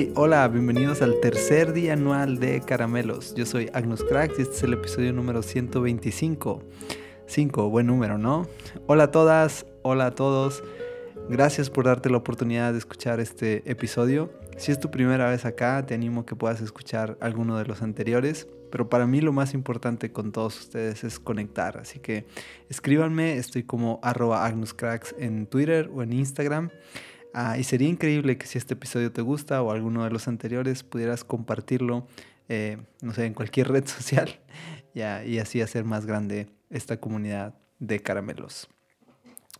Hey, hola, bienvenidos al tercer día anual de Caramelos. Yo soy Agnus Cracks y este es el episodio número 125. 5, buen número, ¿no? Hola a todas, hola a todos. Gracias por darte la oportunidad de escuchar este episodio. Si es tu primera vez acá, te animo a que puedas escuchar alguno de los anteriores. Pero para mí lo más importante con todos ustedes es conectar. Así que escríbanme, estoy como arroba agnuscracks en Twitter o en Instagram. Ah, y sería increíble que si este episodio te gusta o alguno de los anteriores pudieras compartirlo, eh, no sé, en cualquier red social ya, y así hacer más grande esta comunidad de caramelos.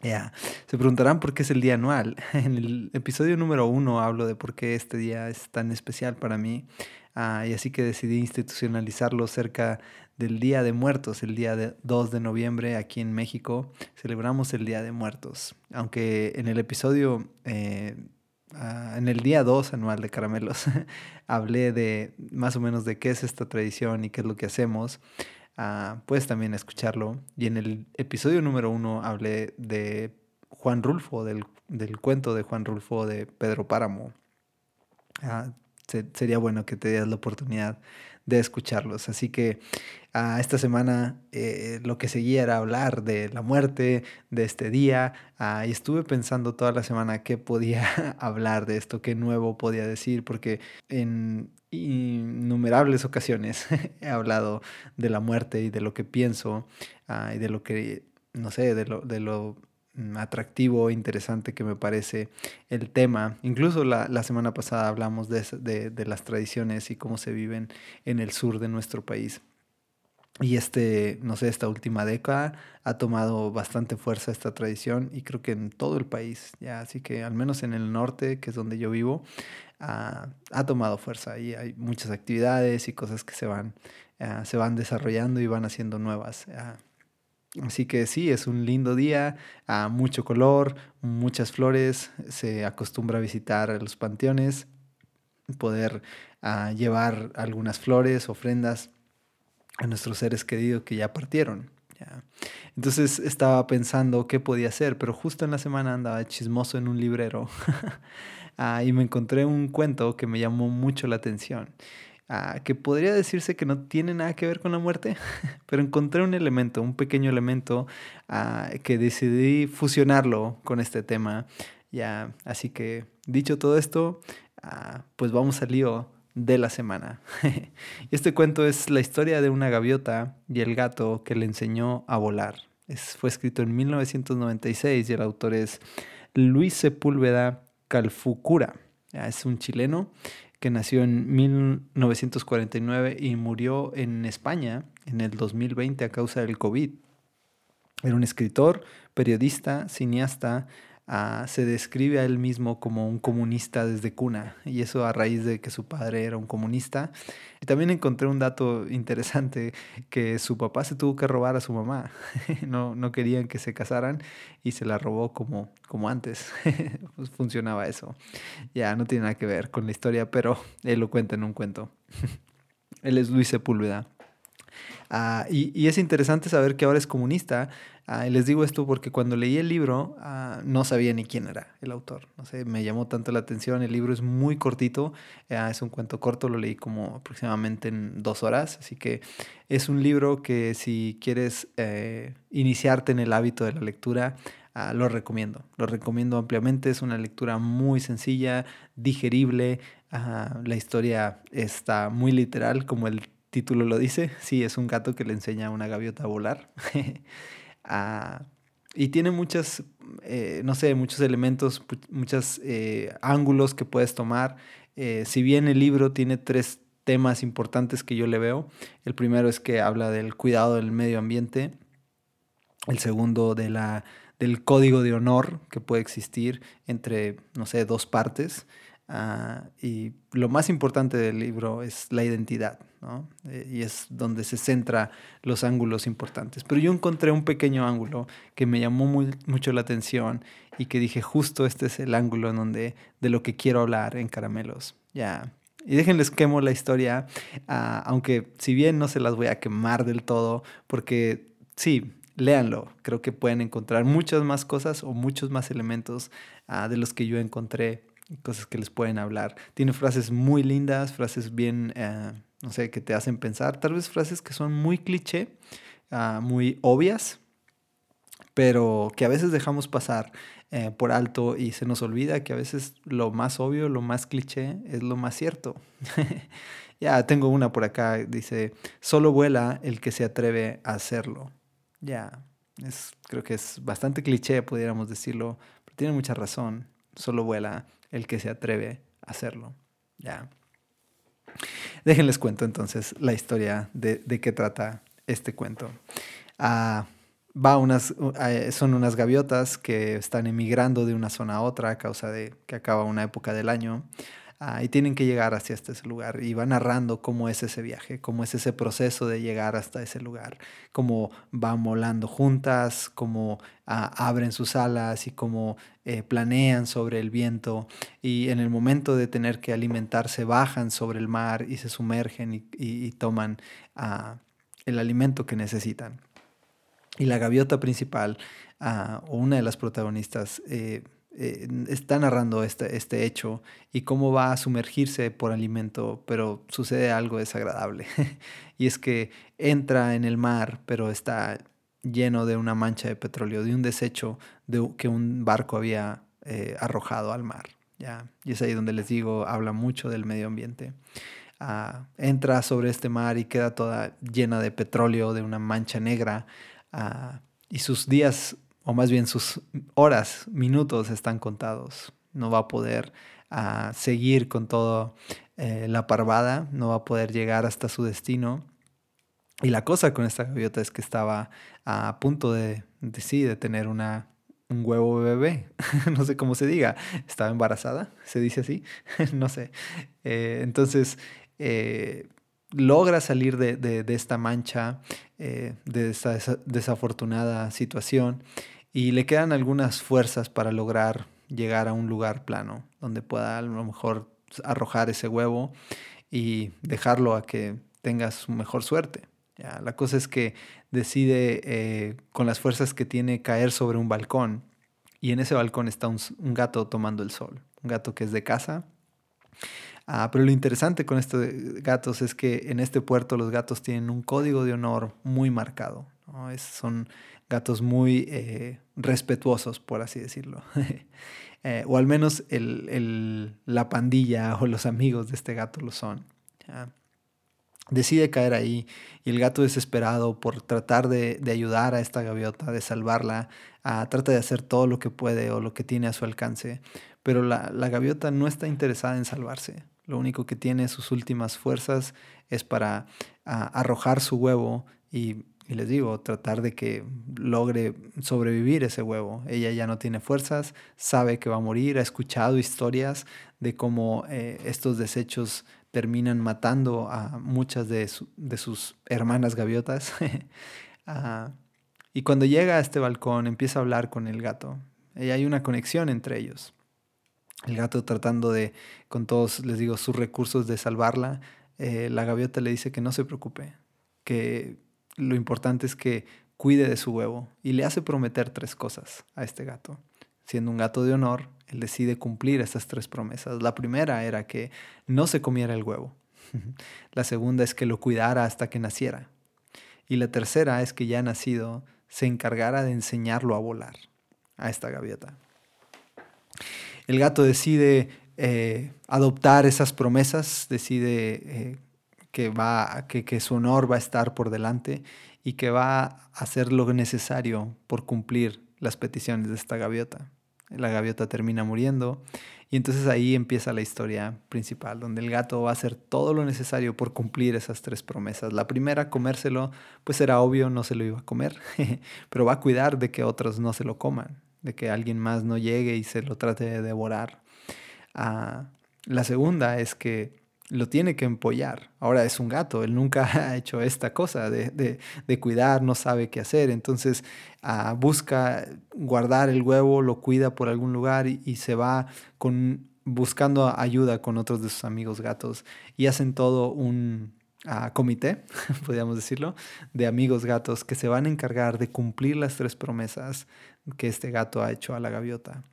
Ya, se preguntarán por qué es el día anual. En el episodio número uno hablo de por qué este día es tan especial para mí. Ah, y así que decidí institucionalizarlo cerca del Día de Muertos, el día de 2 de noviembre aquí en México. Celebramos el Día de Muertos. Aunque en el episodio, eh, ah, en el día 2 anual de Caramelos, hablé de más o menos de qué es esta tradición y qué es lo que hacemos. Ah, puedes también escucharlo. Y en el episodio número uno hablé de Juan Rulfo, del, del cuento de Juan Rulfo de Pedro Páramo sería bueno que te dieras la oportunidad de escucharlos. Así que uh, esta semana eh, lo que seguía era hablar de la muerte, de este día, uh, y estuve pensando toda la semana qué podía hablar de esto, qué nuevo podía decir, porque en innumerables ocasiones he hablado de la muerte y de lo que pienso uh, y de lo que, no sé, de lo, de lo atractivo, interesante que me parece el tema. Incluso la, semana pasada hablamos de, de, las tradiciones y cómo se viven en el sur de nuestro país. Y este, no sé, esta última década ha tomado bastante fuerza esta tradición y creo que en todo el país, ya, así que al menos en el norte, que es donde yo vivo, ha, tomado fuerza y hay muchas actividades y cosas que se van, ah, se van desarrollando y van haciendo nuevas. Ah, Así que sí, es un lindo día, mucho color, muchas flores, se acostumbra a visitar los panteones, poder ah, llevar algunas flores, ofrendas a nuestros seres queridos que ya partieron. Entonces estaba pensando qué podía hacer, pero justo en la semana andaba chismoso en un librero ah, y me encontré un cuento que me llamó mucho la atención. Ah, que podría decirse que no tiene nada que ver con la muerte, pero encontré un elemento, un pequeño elemento ah, que decidí fusionarlo con este tema. Ya, así que dicho todo esto, ah, pues vamos al lío de la semana. este cuento es la historia de una gaviota y el gato que le enseñó a volar. Es, fue escrito en 1996 y el autor es Luis Sepúlveda Calfucura. Es un chileno que nació en 1949 y murió en España en el 2020 a causa del COVID. Era un escritor, periodista, cineasta, Ah, se describe a él mismo como un comunista desde cuna, y eso a raíz de que su padre era un comunista. Y también encontré un dato interesante, que su papá se tuvo que robar a su mamá, no, no querían que se casaran y se la robó como, como antes, pues funcionaba eso. Ya no tiene nada que ver con la historia, pero él lo cuenta en un cuento. él es Luis Sepúlveda. Ah, y, y, es interesante saber que ahora es comunista. Ah, y les digo esto porque cuando leí el libro ah, no sabía ni quién era el autor. No sé, me llamó tanto la atención. El libro es muy cortito, es un cuento corto, lo leí como aproximadamente en dos horas. Así que es un libro que si quieres eh, iniciarte en el hábito de la lectura, lo recomiendo. Lo recomiendo ampliamente. Es una lectura muy sencilla, digerible. la historia está muy literal, como el título lo dice, sí, es un gato que le enseña a una gaviota a volar. Ah, y tiene muchas, eh, no sé, muchos elementos, muchos eh, ángulos que puedes tomar. Eh, si bien el libro tiene tres temas importantes que yo le veo, el primero es que habla del cuidado del medio ambiente, el segundo de la, del código de honor que puede existir entre, no sé, dos partes. Ah, y lo más importante del libro es la identidad, ¿no? Eh, y es donde se centra los ángulos importantes. Pero yo encontré un pequeño ángulo que me llamó muy, mucho la atención y que dije, justo este es el ángulo en donde, de lo que quiero hablar en Caramelos. Ya. Y déjenles quemo la historia, ah, aunque si bien no se las voy a quemar del todo, porque sí, léanlo. Creo que pueden encontrar muchas más cosas o muchos más elementos ah, de los que yo encontré cosas que les pueden hablar. Tiene frases muy lindas, frases bien, eh, no sé, que te hacen pensar, tal vez frases que son muy cliché, ah, muy obvias, pero que a veces dejamos pasar eh, por alto y se nos olvida que a veces lo más obvio, lo más cliché es lo más cierto. ya, tengo una por acá, dice, solo vuela el que se atreve a hacerlo. Ya, es, creo que es bastante cliché, pudiéramos decirlo, pero tiene mucha razón. Solo vuela el que se atreve a hacerlo. Ya. Déjenles cuento entonces la historia de, de qué trata este cuento. Ah, va unas, eh, son unas gaviotas que están emigrando de una zona a otra a causa de que acaba una época del año. Ah, y tienen que llegar hacia este lugar y va narrando cómo es ese viaje, cómo es ese proceso de llegar hasta ese lugar, cómo van volando juntas, cómo ah, abren sus alas y cómo eh, planean sobre el viento y en el momento de tener que alimentarse bajan sobre el mar y se sumergen y, toman ah, el alimento que necesitan. Y la gaviota principal, o una de las protagonistas, eh, eh, está narrando este, este hecho y cómo va a sumergirse por alimento, pero sucede algo desagradable. y es que entra en el mar, pero está lleno de una mancha de petróleo, de un desecho de, que un barco había eh, arrojado al mar. ¿ya? Y es ahí donde les digo, habla mucho del medio ambiente. Ah, entra sobre este mar y queda toda llena de petróleo, de una mancha negra, ah, y sus días o más bien sus horas, minutos están contados. No va a poder ah, seguir con toda eh, la parvada, no va a poder llegar hasta su destino. Y la cosa con esta gaviota es que estaba a punto de, de sí, de tener una, un huevo bebé, no sé cómo se diga, estaba embarazada, se dice así, no sé. Eh, entonces, eh, logra salir de, de, esta mancha, de esta desafortunada situación y le quedan algunas fuerzas para lograr llegar a un lugar plano donde pueda a lo mejor arrojar ese huevo y dejarlo a que tenga su mejor suerte. ¿ya? La cosa es que decide eh, con las fuerzas que tiene caer sobre un balcón y en ese balcón está un, gato tomando el sol, un gato que es de casa. Ah, pero lo interesante con estos gatos es que en este puerto los gatos tienen un código de honor muy marcado. Es, son gatos muy eh, respetuosos, por así decirlo. Eh, o al menos la pandilla o los amigos de este gato lo son. Decide caer ahí y el gato desesperado por tratar de, ayudar a esta gaviota, de salvarla, trata de hacer todo lo que puede o lo que tiene a su alcance, pero la, gaviota no está interesada en salvarse. Lo único que tiene sus últimas fuerzas es para arrojar su huevo y y les digo, tratar de que logre sobrevivir ese huevo. Ella ya no tiene fuerzas, sabe que va a morir, ha escuchado historias de cómo eh, estos desechos terminan matando a muchas de, sus hermanas gaviotas. Ah, y cuando llega a este balcón empieza a hablar con el gato. Y hay una conexión entre ellos. El gato tratando de, con todos, les digo, sus recursos de salvarla, eh, la gaviota le dice que no se preocupe, que lo importante es que cuide de su huevo y le hace prometer tres cosas a este gato. Siendo un gato de honor, él decide cumplir estas tres promesas. La primera era que no se comiera el huevo. La segunda es que lo cuidara hasta que naciera. Y la tercera es que ya nacido se encargara de enseñarlo a volar a esta gaviota. El gato decide eh, adoptar esas promesas, decide eh, que, va, que, que su honor va a estar por delante y que va a hacer lo necesario por cumplir las peticiones de esta gaviota. La gaviota termina muriendo y entonces ahí empieza la historia principal, donde el gato va a hacer todo lo necesario por cumplir esas tres promesas. La primera, comérselo, pues era obvio, no se lo iba a comer, pero va a cuidar de que otros no se lo coman, de que alguien más no llegue y se lo trate de devorar. Ah, la segunda es que lo tiene que empollar. Ahora es un gato, él nunca ha hecho esta cosa de, cuidar, no sabe qué hacer, entonces ah, busca guardar el huevo, lo cuida por algún lugar y, se va con, buscando ayuda con otros de sus amigos gatos y hacen todo un ah, comité, podríamos decirlo, de amigos gatos que se van a encargar de cumplir las tres promesas que este gato ha hecho a la gaviota.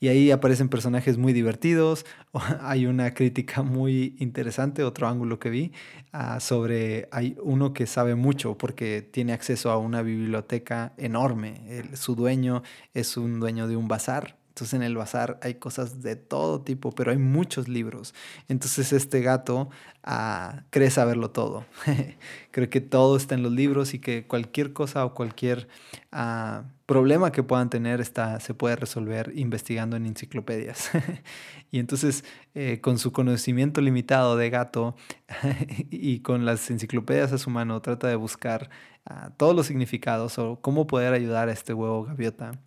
Y ahí aparecen personajes muy divertidos. Hay una crítica muy interesante, otro ángulo que vi, uh, sobre hay uno que sabe mucho porque tiene acceso a una biblioteca enorme. El, su dueño es un dueño de un bazar entonces en el bazar hay cosas de todo tipo, pero hay muchos libros. Entonces este gato uh, cree saberlo todo. Creo que todo está en los libros y que cualquier cosa o cualquier uh, problema que puedan tener está, se puede resolver investigando en enciclopedias. y entonces eh, con su conocimiento limitado de gato y con las enciclopedias a su mano trata de buscar uh, todos los significados o cómo poder ayudar a este huevo gaviota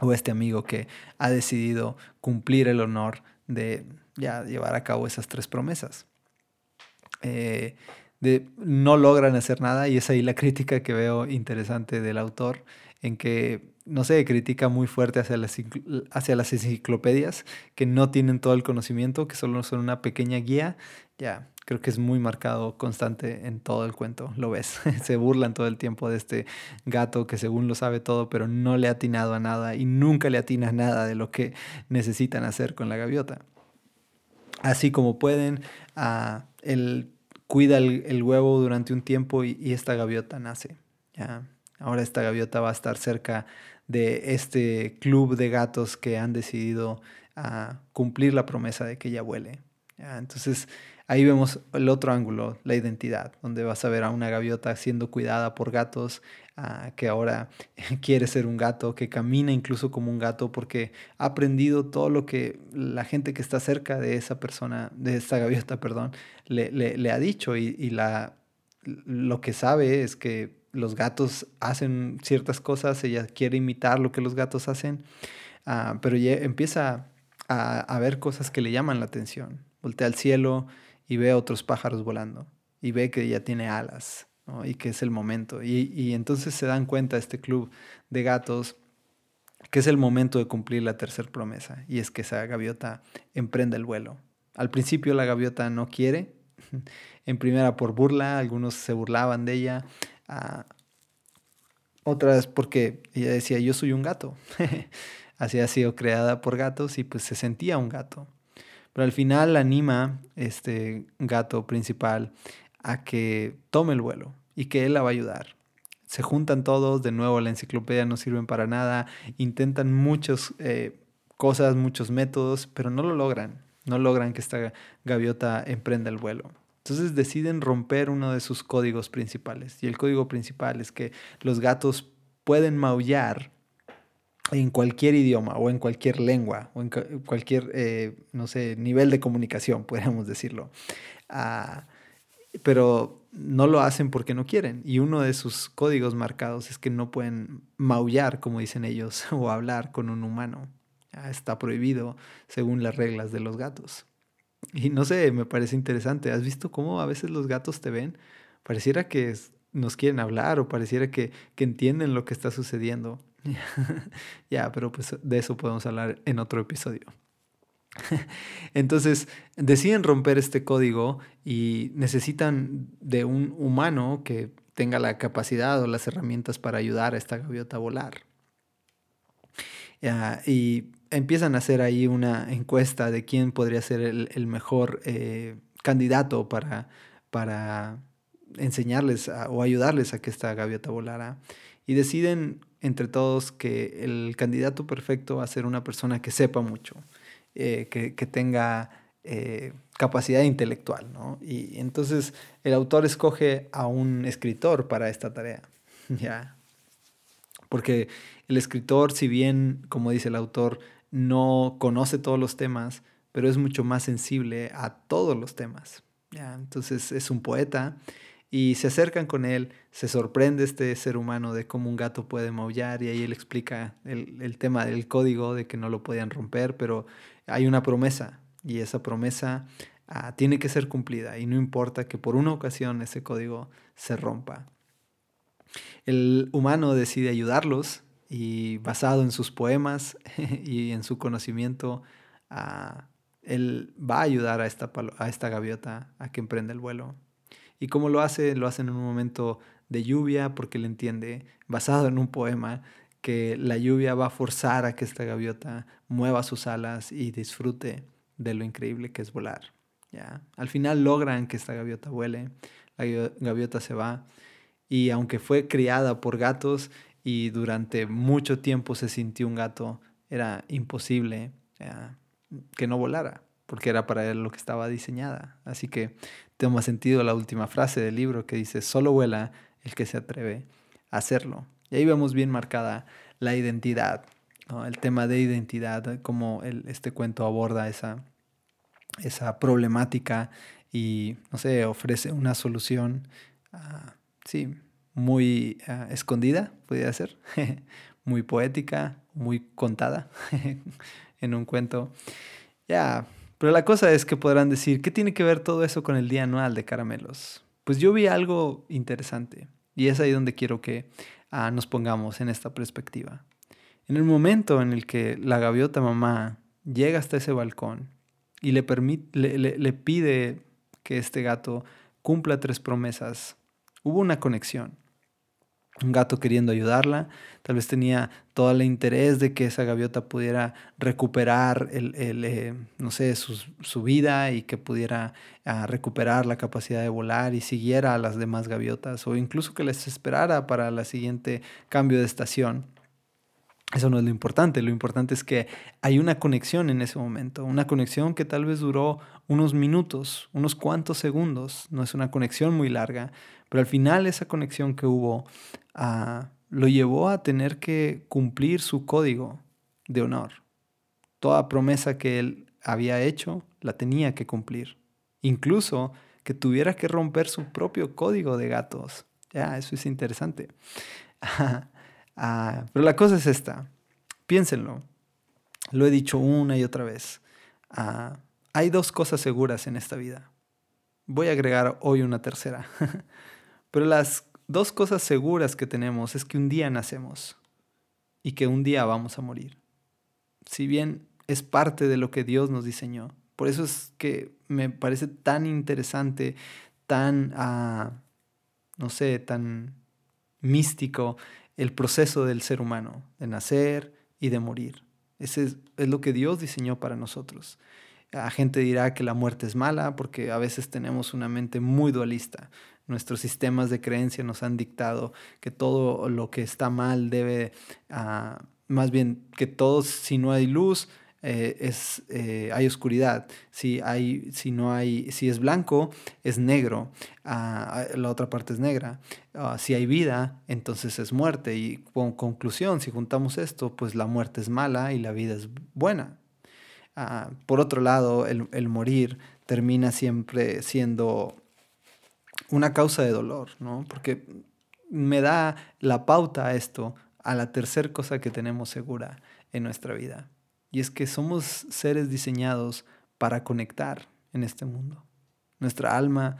o este amigo que ha decidido cumplir el honor de ya llevar a cabo esas tres promesas. Eh, de, no logran hacer nada y es ahí la crítica que veo interesante del autor, en que, no sé, critica muy fuerte hacia las, hacia las enciclopedias, que no tienen todo el conocimiento, que solo son una pequeña guía. Ya, creo que es muy marcado, constante en todo el cuento, lo ves. Se burlan todo el tiempo de este gato que según lo sabe todo, pero no le ha atinado a nada y nunca le atina nada de lo que necesitan hacer con la gaviota. Así como pueden, uh, él cuida el, huevo durante un tiempo y, esta gaviota nace. ¿ya? Ahora esta gaviota va a estar cerca de este club de gatos que han decidido uh, cumplir la promesa de que ella vuele. Entonces, Ahí vemos el otro ángulo, la identidad, donde vas a ver a una gaviota siendo cuidada por gatos, que ahora quiere ser un gato, que camina incluso como un gato porque ha aprendido todo lo que la gente que está cerca de esa persona, de esta gaviota, perdón, le, le, ha dicho y, y la, lo que sabe es que los gatos hacen ciertas cosas, ella quiere imitar lo que los gatos hacen, uh, pero ya empieza a, a, ver cosas que le llaman la atención. Voltea al cielo, y ve a otros pájaros volando y ve que ya tiene alas y que es el momento. Y, y, entonces se dan cuenta este club de gatos que es el momento de cumplir la tercera promesa y es que esa gaviota emprenda el vuelo. Al principio la gaviota no quiere, en primera por burla, algunos se burlaban de ella, uh, otras porque ella decía yo soy un gato, así ha sido creada por gatos y pues se sentía un gato. Pero al final anima este gato principal a que tome el vuelo y que él la va a ayudar. Se juntan todos, de nuevo la enciclopedia no sirven para nada, intentan muchas eh, cosas, muchos métodos, pero no lo logran. No logran que esta gaviota emprenda el vuelo. Entonces deciden romper uno de sus códigos principales. Y el código principal es que los gatos pueden maullar en cualquier idioma o en cualquier lengua o en cualquier, eh, no sé, nivel de comunicación, podríamos decirlo. Uh, pero no lo hacen porque no quieren. Y uno de sus códigos marcados es que no pueden maullar, como dicen ellos, o hablar con un humano. Está prohibido según las reglas de los gatos. Y no sé, me parece interesante. ¿Has visto cómo a veces los gatos te ven? Pareciera que nos quieren hablar o pareciera que, que entienden lo que está sucediendo. ya, pero pues de eso podemos hablar en otro episodio. Entonces, deciden romper este código y necesitan de un humano que tenga la capacidad o las herramientas para ayudar a esta gaviota a volar. y empiezan a hacer ahí una encuesta de quién podría ser el, el mejor eh, candidato para, para enseñarles o ayudarles a que esta gaviota volara. Y deciden entre todos que el candidato perfecto va a ser una persona que sepa mucho, eh, que, que, tenga eh, capacidad intelectual. ¿no? Y entonces el autor escoge a un escritor para esta tarea. ¿ya? Porque el escritor, si bien, como dice el autor, no conoce todos los temas, pero es mucho más sensible a todos los temas. ¿ya? Entonces es un poeta y se acercan con él, se sorprende este ser humano de cómo un gato puede maullar y ahí él explica el, el, tema del código, de que no lo podían romper, pero hay una promesa y esa promesa ah, tiene que ser cumplida y no importa que por una ocasión ese código se rompa. El humano decide ayudarlos y basado en sus poemas y en su conocimiento, ah, él va a ayudar a esta, a esta gaviota a que emprenda el vuelo. ¿Y cómo lo hace? Lo hace en un momento de lluvia porque él entiende, basado en un poema, que la lluvia va a forzar a que esta gaviota mueva sus alas y disfrute de lo increíble que es volar. ¿ya? Al final logran que esta gaviota vuele, la gaviota se va y aunque fue criada por gatos y durante mucho tiempo se sintió un gato, era imposible que no volara, porque era para él lo que estaba diseñada. Así que toma sentido la última frase del libro que dice, solo vuela el que se atreve a hacerlo. Y ahí vemos bien marcada la identidad, el tema de identidad, cómo este cuento aborda esa, esa problemática y, no sé, ofrece una solución, ah, sí, muy ah, escondida, podría ser, muy poética, muy contada en un cuento. Ya, pero la cosa es que podrán decir, ¿qué tiene que ver todo eso con el día anual de caramelos? Pues yo vi algo interesante y es ahí donde quiero que ah, nos pongamos en esta perspectiva. En el momento en el que la gaviota mamá llega hasta ese balcón y le, pide que este gato cumpla tres promesas, hubo una conexión un gato queriendo ayudarla, tal vez tenía todo el interés de que esa gaviota pudiera recuperar el, eh, no sé, su, vida y que pudiera ah, recuperar la capacidad de volar y siguiera a las demás gaviotas o incluso que les esperara para la siguiente cambio de estación. Eso no es lo importante, lo importante es que hay una conexión en ese momento, una conexión que tal vez duró unos minutos, unos cuantos segundos, no es una conexión muy larga, pero al final esa conexión que hubo ah, lo llevó a tener que cumplir su código de honor. Toda promesa que él había hecho la tenía que cumplir. Incluso que tuviera que romper su propio código de gatos. Ya, eso es interesante. Ah, pero la cosa es esta. Piénsenlo. Lo he dicho una y otra vez. Ah, hay dos cosas seguras en esta vida. Voy a agregar hoy una tercera. Pero las dos cosas seguras que tenemos es que un día nacemos y que un día vamos a morir. Si bien es parte de lo que Dios nos diseñó. Por eso es que me parece tan interesante, tan, ah, no sé, tan místico el proceso del ser humano, de nacer y de morir. Ese es, lo que Dios diseñó para nosotros. La gente dirá que la muerte es mala porque a veces tenemos una mente muy dualista. Nuestros sistemas de creencia nos han dictado que todo lo que está mal debe, ah, más bien que todo, si no hay luz, eh, es, eh, hay oscuridad. Si, hay, si, no hay, si es blanco, es negro. Ah, la otra parte es negra. Ah, si hay vida, entonces es muerte. Y con conclusión, si juntamos esto, pues la muerte es mala y la vida es buena. por otro lado, el, el morir termina siempre siendo una causa de dolor, ¿no? Porque me da la pauta a esto, a la tercera cosa que tenemos segura en nuestra vida. Y es que somos seres diseñados para conectar en este mundo. Nuestra alma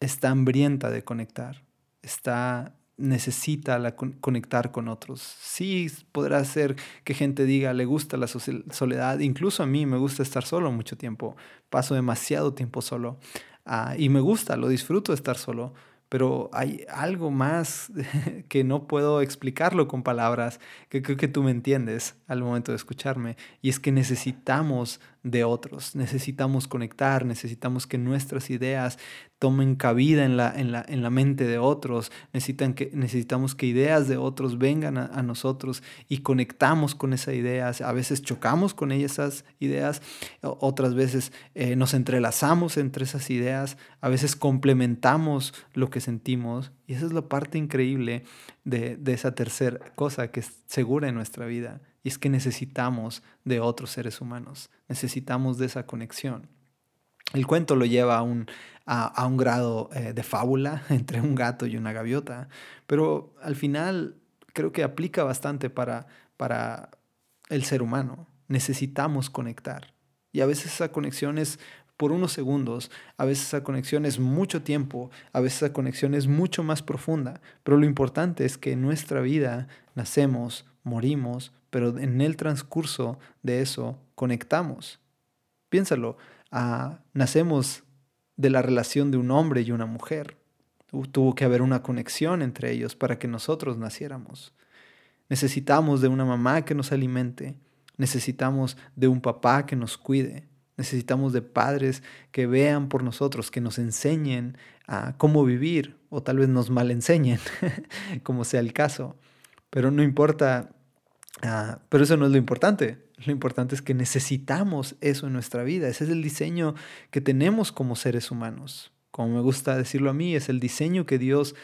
está hambrienta de conectar, está necesita la, conectar con otros. Sí, podrá ser que gente diga, le gusta la soledad, incluso a mí me gusta estar solo mucho tiempo, paso demasiado tiempo solo, Ah, y me gusta, lo disfruto estar solo, pero hay algo más que no puedo explicarlo con palabras, que creo que tú me entiendes al momento de escucharme, y es que necesitamos de otros, necesitamos conectar, necesitamos que nuestras ideas tomen cabida en la, en la, en la mente de otros, Necesitan que, necesitamos que ideas de otros vengan a, nosotros y conectamos con esas ideas. A veces chocamos con esas ideas, otras veces eh, nos entrelazamos entre esas ideas, a veces complementamos lo que sentimos y esa es la parte increíble de, de esa tercera cosa que es segura en nuestra vida y es que necesitamos de otros seres humanos, necesitamos de esa conexión. El cuento lo lleva a un, a, un grado eh, de fábula entre un gato y una gaviota, pero al final creo que aplica bastante para, para el ser humano. Necesitamos conectar. Y a veces esa conexión es por unos segundos, a veces esa conexión es mucho tiempo, a veces esa conexión es mucho más profunda, pero lo importante es que en nuestra vida nacemos, morimos, pero en el transcurso de eso conectamos. Piénsalo, nacemos de la relación de un hombre y una mujer. Tuvo que haber una conexión entre ellos para que nosotros naciéramos. Necesitamos de una mamá que nos alimente. Necesitamos de un papá que nos cuide. Necesitamos de padres que vean por nosotros, que nos enseñen a cómo vivir o tal vez nos mal enseñen, como sea el caso. Pero no importa, ah, pero eso no es lo importante. Lo importante es que necesitamos eso en nuestra vida. Ese es el diseño que tenemos como seres humanos. Como me gusta decirlo a mí, es el diseño que Dios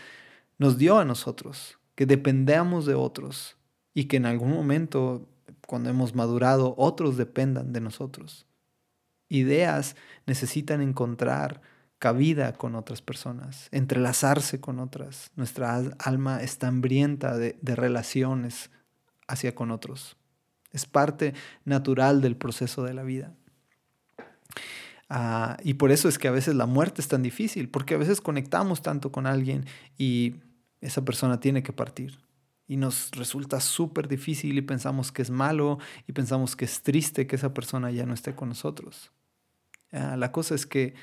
nos dio a nosotros, que dependamos de otros y que en algún momento, cuando hemos madurado, otros dependan de nosotros ideas necesitan encontrar cabida con otras personas, entrelazarse con otras. Nuestra alma está hambrienta de, relaciones hacia con otros. Es parte natural del proceso de la vida. Ah, y por eso es que a veces la muerte es tan difícil, porque a veces conectamos tanto con alguien y esa persona tiene que partir. Y nos resulta súper difícil y pensamos que es malo y pensamos que es triste que esa persona ya no esté con nosotros. Ah, la cosa es que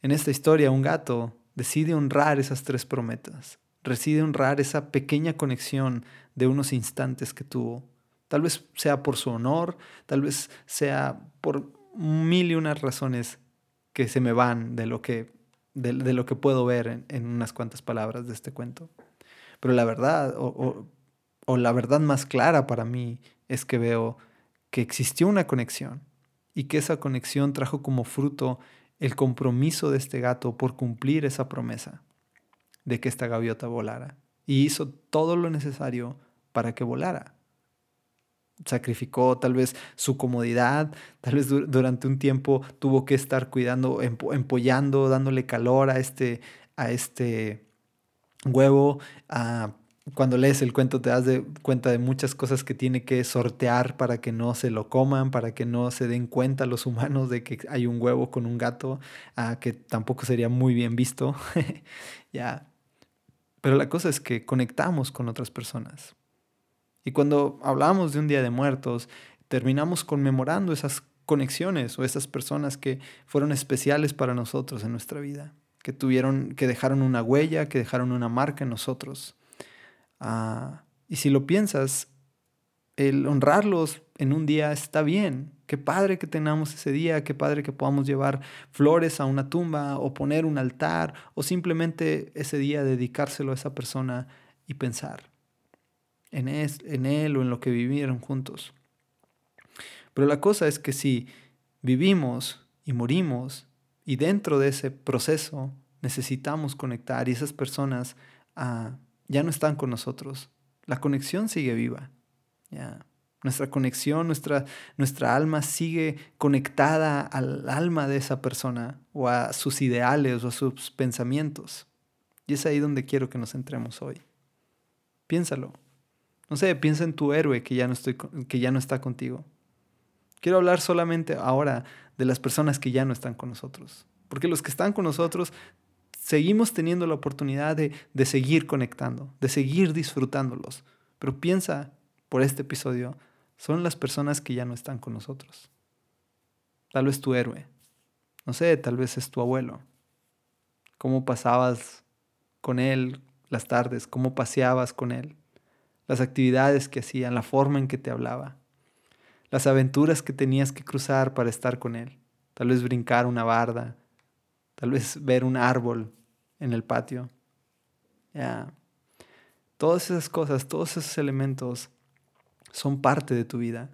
en esta historia un gato decide honrar esas tres promesas, decide honrar esa pequeña conexión de unos instantes que tuvo. Tal vez sea por su honor, tal vez sea por mil y unas razones que se me van de lo que, de, lo que puedo ver en, unas cuantas palabras de este cuento. Pero la verdad, o la verdad más clara para mí, es que veo que existió una conexión y que esa conexión trajo como fruto el compromiso de este gato por cumplir esa promesa de que esta gaviota volara. Y hizo todo lo necesario para que volara. Sacrificó tal vez su comodidad, tal vez durante un tiempo tuvo que estar cuidando, empollando, dándole calor a este, a este huevo, a cuando lees el cuento te das de cuenta de muchas cosas que tiene que sortear para que no se lo coman, para que no se den cuenta los humanos de que hay un huevo con un gato, ah, que tampoco sería muy bien visto. ya. Pero la cosa es que conectamos con otras personas. Y cuando hablamos de un día de muertos, terminamos conmemorando esas conexiones o esas personas que fueron especiales para nosotros en nuestra vida, que tuvieron, que dejaron una huella, que dejaron una marca en nosotros. Ah, y si lo piensas, el honrarlos en un día está bien. Qué padre que tengamos ese día, qué padre que podamos llevar flores a una tumba o poner un altar o simplemente ese día dedicárselo a esa persona y pensar en, en él o en lo que vivieron juntos. Pero la cosa es que si vivimos y morimos y dentro de ese proceso necesitamos conectar y esas personas a ya no están con nosotros. La conexión sigue viva. Nuestra conexión, nuestra, nuestra alma sigue conectada al alma de esa persona o a sus ideales o a sus pensamientos. Y es ahí donde quiero que nos centremos hoy. Piénsalo. No sé, piensa en tu héroe que ya no, estoy, que ya no está contigo. Quiero hablar solamente ahora de las personas que ya no están con nosotros. Porque los que están con nosotros seguimos teniendo la oportunidad de, de seguir conectando, de seguir disfrutándolos. Pero piensa por este episodio, son las personas que ya no están con nosotros. Tal vez tu héroe, no sé, tal vez es tu abuelo. ¿Cómo pasabas con él las tardes? ¿Cómo paseabas con él? Las actividades que hacían, la forma en que te hablaba. Las aventuras que tenías que cruzar para estar con él. Tal vez brincar una barda, tal vez ver un árbol en el patio. Ya. Todas esas cosas, todos esos elementos son parte de tu vida.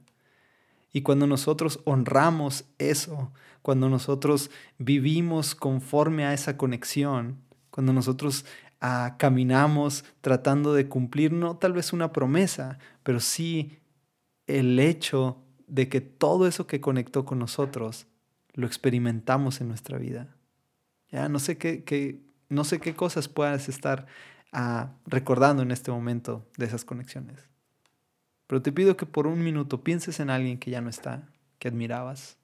Y cuando nosotros honramos eso, cuando nosotros vivimos conforme a esa conexión, cuando nosotros ah, caminamos tratando de cumplir no tal vez una promesa, pero sí el hecho de que todo eso que conectó con nosotros lo experimentamos en nuestra vida. Ya no sé qué, no sé qué cosas puedas estar ah, recordando en este momento de esas conexiones. Pero te pido que por un minuto pienses en alguien que ya no está, que admirabas,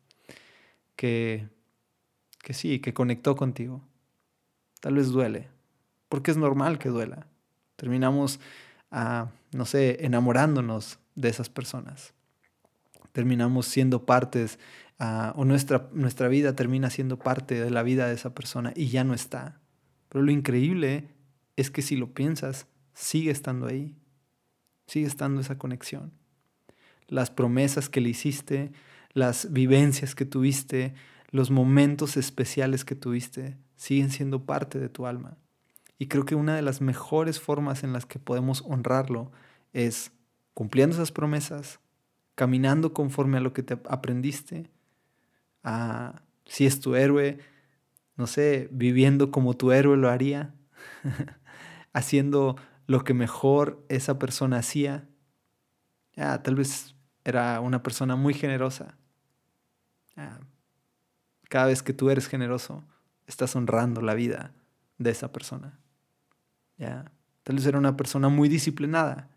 que, que sí, que conectó contigo. Tal vez duele, porque es normal que duela. Terminamos, ah, no sé, enamorándonos de esas personas. Terminamos siendo partes Ah, o nuestra, nuestra vida termina siendo parte de la vida de esa persona y ya no está. Pero lo increíble es que si lo piensas, sigue estando ahí. Sigue estando esa conexión. Las promesas que le hiciste, las vivencias que tuviste, los momentos especiales que tuviste, siguen siendo parte de tu alma. Y creo que una de las mejores formas en las que podemos honrarlo es cumpliendo esas promesas, caminando conforme a lo que te aprendiste, a, si es tu héroe, no sé, viviendo como tu héroe lo haría, haciendo lo que mejor esa persona hacía. Ya, tal vez era una persona muy generosa. cada vez que tú eres generoso, estás honrando la vida de esa persona. Ya, tal vez era una persona muy disciplinada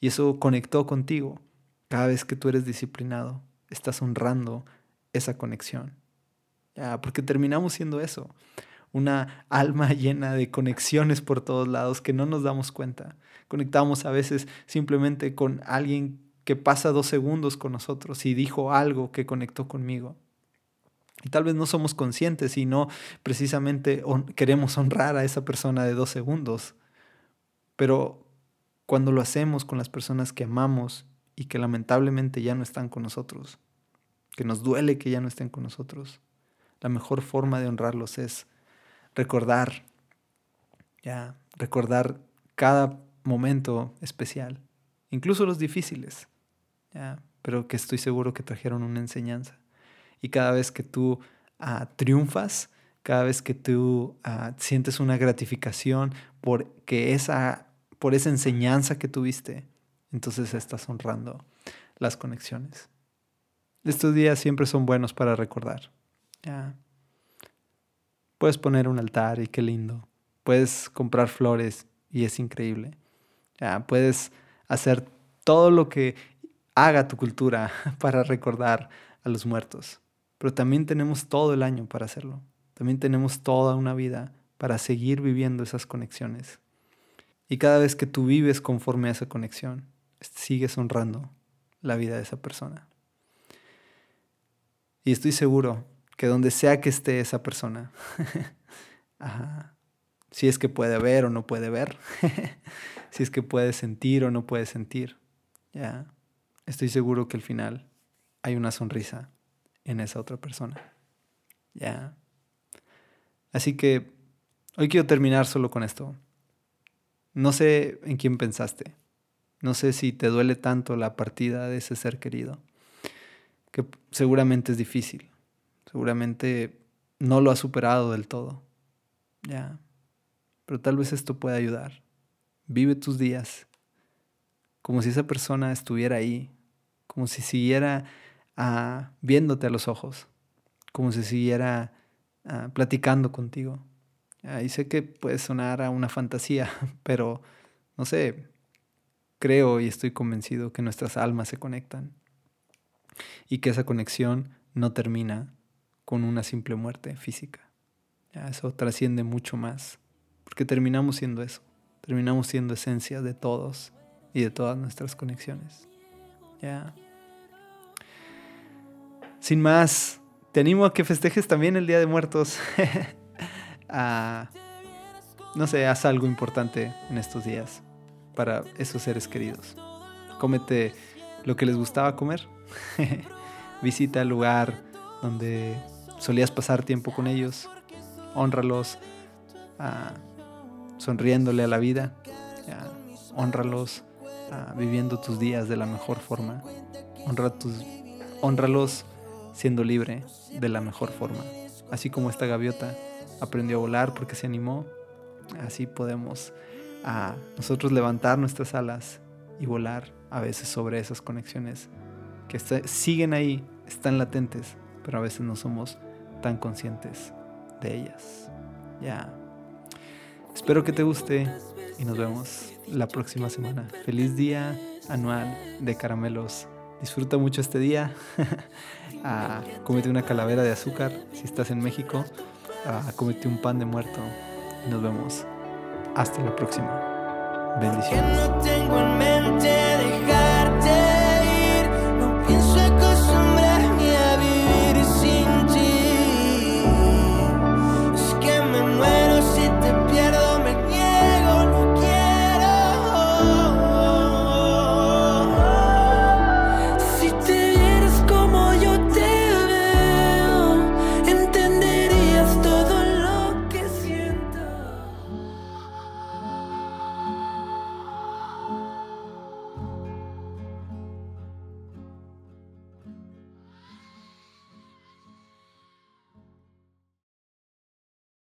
y eso conectó contigo. Cada vez que tú eres disciplinado, estás honrando esa conexión. Ya, porque terminamos siendo eso una alma llena de conexiones por todos lados que no nos damos cuenta. Conectamos a veces simplemente con alguien que pasa dos segundos con nosotros y dijo algo que conectó conmigo. Y tal vez no somos conscientes y no precisamente queremos honrar a esa persona de dos segundos. Pero cuando lo hacemos con las personas que amamos y que lamentablemente ya no están con nosotros, que nos duele que ya no estén con nosotros, la mejor forma de honrarlos es recordar, ya, recordar cada momento especial, incluso los difíciles, ya, pero que estoy seguro que trajeron una enseñanza. Y cada vez que tú ah, triunfas, cada vez que tú ah, sientes una gratificación por, esa, por esa enseñanza que tuviste, entonces estás honrando las conexiones. Estos días siempre son buenos para recordar. Puedes poner un altar y qué lindo. Puedes comprar flores y es increíble. Ya, puedes hacer todo lo que haga tu cultura para recordar a los muertos. Pero también tenemos todo el año para hacerlo. También tenemos toda una vida para seguir viviendo esas conexiones. Y cada vez que tú vives conforme a esa conexión, sigues honrando la vida de esa persona. Y estoy seguro que donde sea que esté esa persona, si es que puede ver o no puede ver, si es que puede sentir o no puede sentir, ya, estoy seguro que al final hay una sonrisa en esa otra persona. Ya. Así que hoy quiero terminar solo con esto. No sé en quién pensaste. No sé si te duele tanto la partida de ese ser querido, que seguramente es difícil. Seguramente no lo ha superado del todo. Ya. Pero tal vez esto pueda ayudar. Vive tus días como si esa persona estuviera ahí, como si siguiera ah, viéndote a los ojos, como si siguiera ah, platicando contigo. Y sé que puede sonar a una fantasía, pero no sé, creo y estoy convencido que nuestras almas se conectan y que esa conexión no termina con una simple muerte física. Ya, eso trasciende mucho más, porque terminamos siendo eso, terminamos siendo esencia de todos y de todas nuestras conexiones. Ya. Sin más, te animo a que festejes también el Día de Muertos. no sé, haz algo importante en estos días para esos seres queridos. Cómete lo que les gustaba comer. Visita el lugar donde solías pasar tiempo con ellos, honralos, ah, sonriéndole a la vida, honralos ah, viviendo tus días de la mejor forma, honra tus, honralos siendo libre de la mejor forma. Así como esta gaviota aprendió a volar porque se animó, así podemos ah, nosotros levantar nuestras alas y volar a veces sobre esas conexiones que siguen ahí, están latentes, pero a veces no somos tan conscientes de ellas. Ya. Espero que te guste y nos vemos la próxima semana. Feliz día anual de caramelos. Disfruta mucho este día. ah, comete una calavera de azúcar si estás en México. Ah, comete un pan de muerto. Nos vemos. Hasta la próxima. Bendiciones.